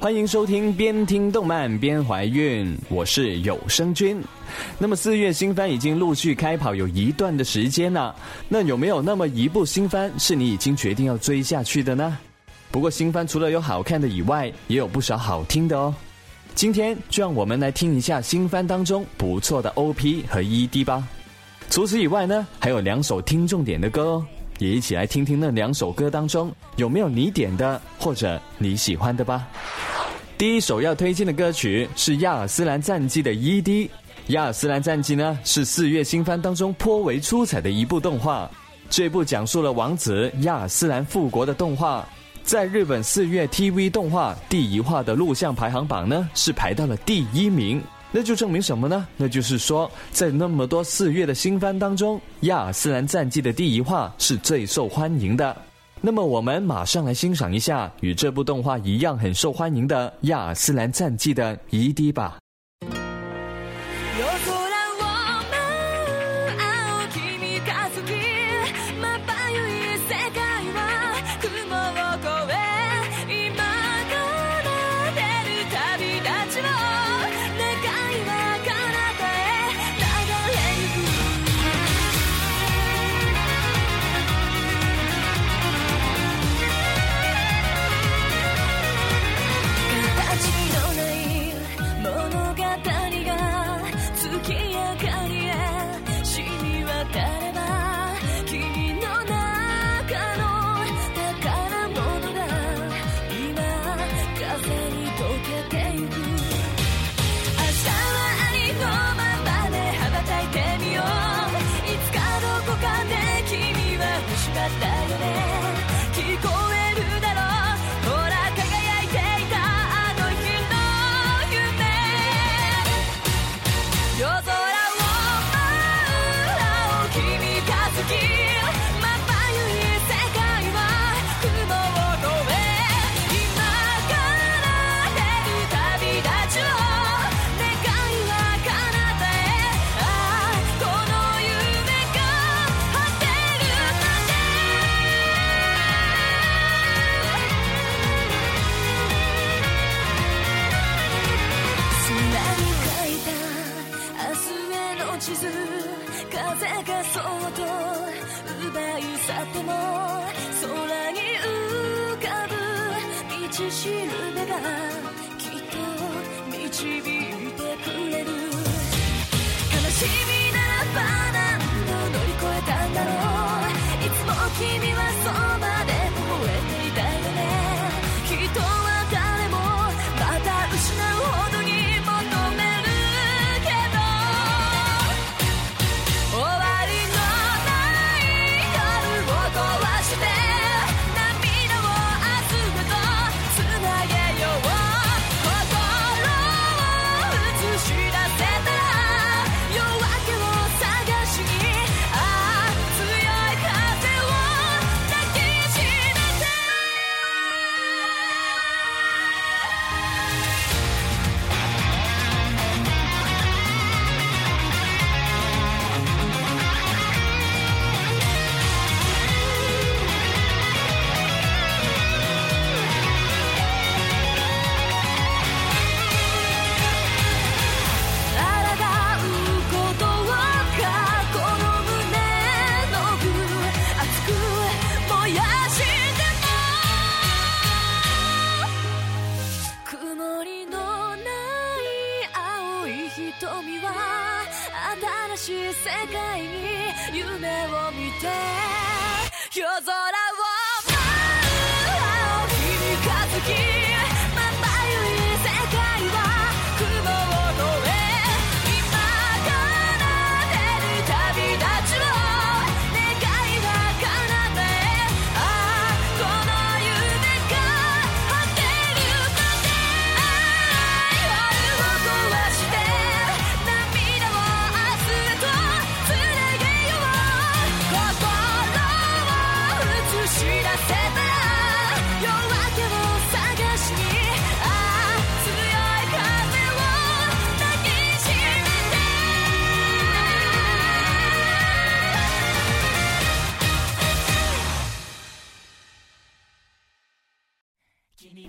欢迎收听边听动漫边怀孕，我是有声君。那么四月新番已经陆续开跑，有一段的时间了。那有没有那么一部新番是你已经决定要追下去的呢？不过新番除了有好看的以外，也有不少好听的哦。今天就让我们来听一下新番当中不错的 OP 和 ED 吧。除此以外呢，还有两首听重点的歌哦。也一起来听听那两首歌当中有没有你点的或者你喜欢的吧。第一首要推荐的歌曲是《亚尔斯兰战记》的 ED。《亚尔斯兰战记》呢是四月新番当中颇为出彩的一部动画，这部讲述了王子亚尔斯兰复国的动画，在日本四月 TV 动画第一话的录像排行榜呢是排到了第一名。那就证明什么呢？那就是说，在那么多四月的新番当中，《亚尔斯兰战记》的第一话是最受欢迎的。那么，我们马上来欣赏一下与这部动画一样很受欢迎的《亚尔斯兰战记》的 ED 吧。tribute.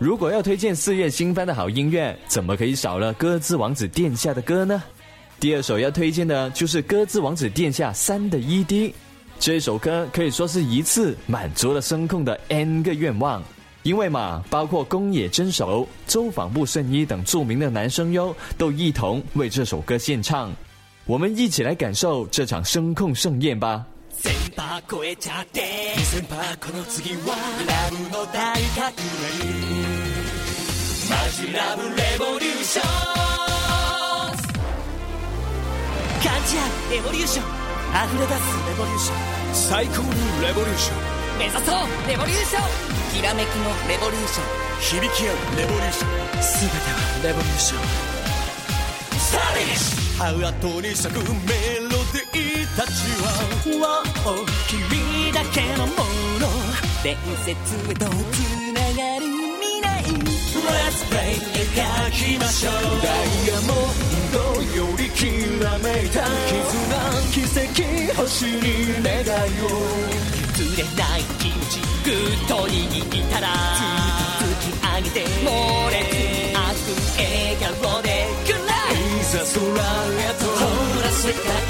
如果要推荐四月新番的好音乐，怎么可以少了鸽子王子殿下的歌呢？第二首要推荐的就是《鸽子王子殿下三》的 ED，这首歌可以说是一次满足了声控的 N 个愿望，因为嘛，包括宫野真守、周访部圣一等著名的男声优都一同为这首歌献唱，我们一起来感受这场声控盛宴吧。先輩超えちゃって先輩この次はラブの大革命マジラブレボリューション感じ合うエボリューション溢れ出すレボリューション最高のレボリューション目指そうレボリューションきらめきのレボリューション響き合うレボリューション全てはレボリューションスタリッシュハウアトに咲くメたちは、wow、君だけのもの伝説へとつながる未来 Let's play 描きましょうダイヤモンドよりきらめいた絆奇跡星に願いを譲れない気持ちぐっと握ったら突き上げて猛烈に熱く笑顔でくらいいざ空へとほら世界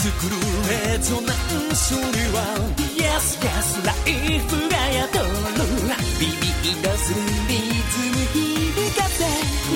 作るレゾナンスには Yes, yes, ライフが宿るビビッとするリズム響かせ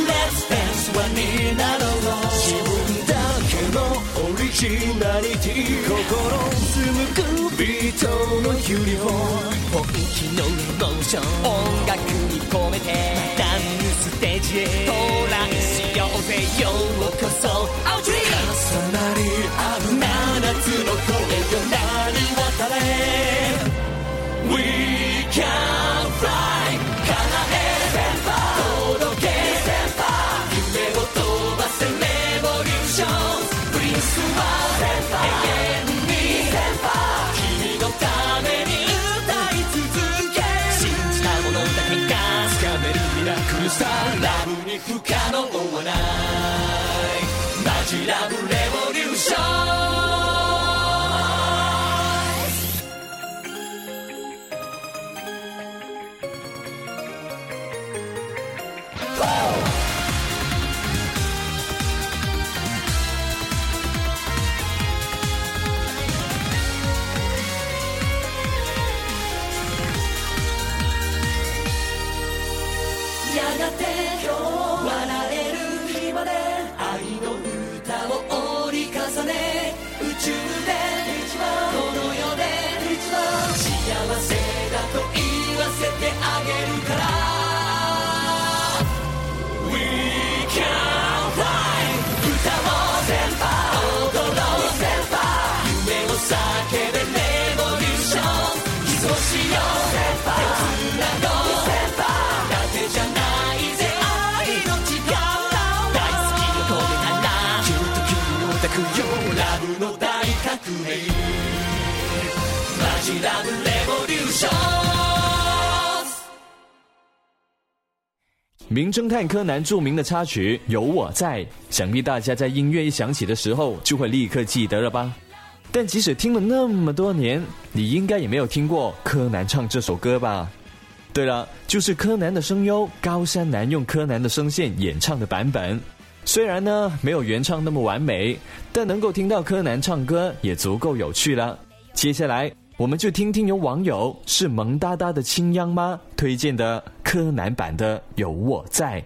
Let's dance はになろう自分だけのオリジナリティ心紡ぐビートのユニフォーム本気のエモーション音楽に込めてダンスステージへ到来しようぜようこそ Out here! やってる日まで愛の歌を折り重ね宇宙で一番この世で一番幸せだと言わせてあげるから名侦探柯南著名的插曲《有我在》，想必大家在音乐一响起的时候就会立刻记得了吧？但即使听了那么多年，你应该也没有听过柯南唱这首歌吧？对了，就是柯南的声优高山南用柯南的声线演唱的版本。虽然呢没有原唱那么完美，但能够听到柯南唱歌也足够有趣了。接下来，我们就听听有网友是萌哒哒的青央妈推荐的柯南版的《有我在》。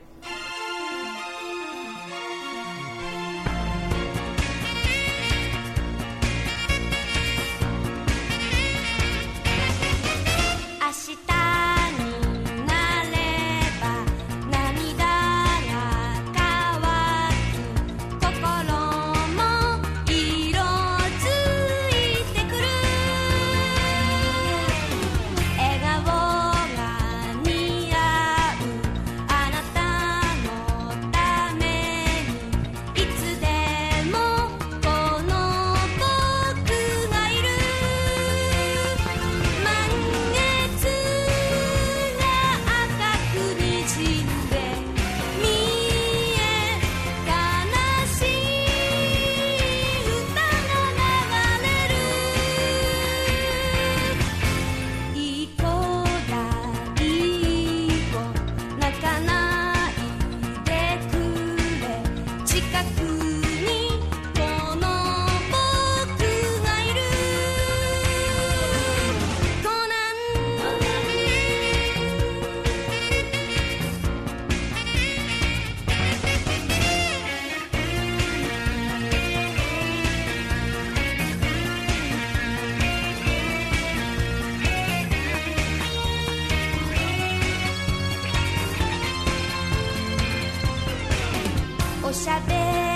o saber.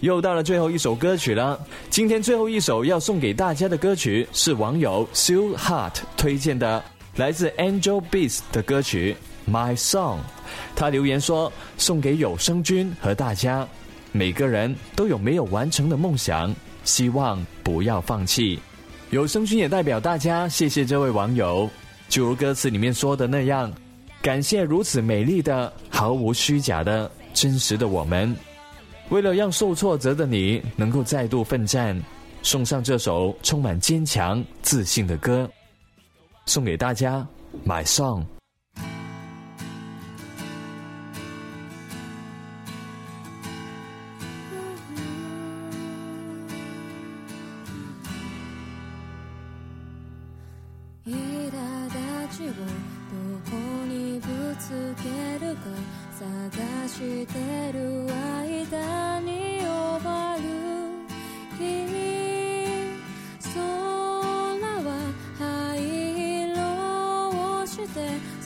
又到了最后一首歌曲了。今天最后一首要送给大家的歌曲是网友 Sue Hart 推荐的，来自 Angel Beats 的歌曲 My Song。他留言说：“送给有声君和大家，每个人都有没有完成的梦想，希望不要放弃。”有声君也代表大家谢谢这位网友。就如歌词里面说的那样，感谢如此美丽的、毫无虚假的、真实的我们。为了让受挫折的你能够再度奋战，送上这首充满坚强自信的歌，送给大家，My Song。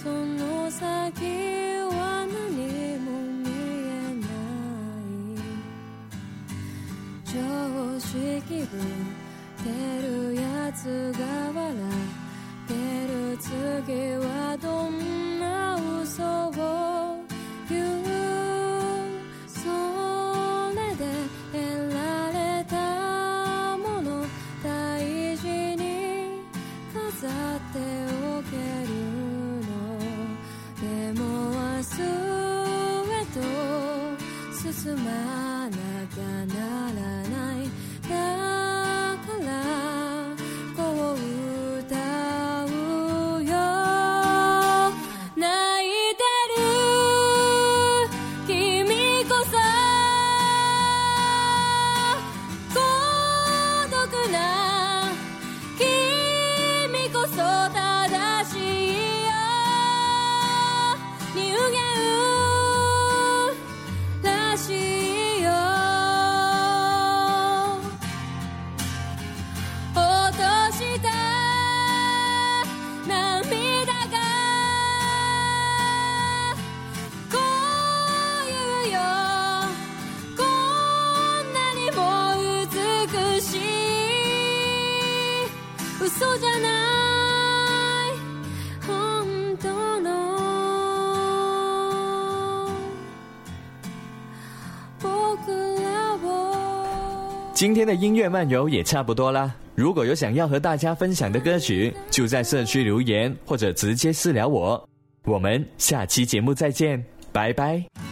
その先は何も見えない常識ぶってるやつが笑今天的音乐漫游也差不多啦。如果有想要和大家分享的歌曲，就在社区留言或者直接私聊我。我们下期节目再见，拜拜。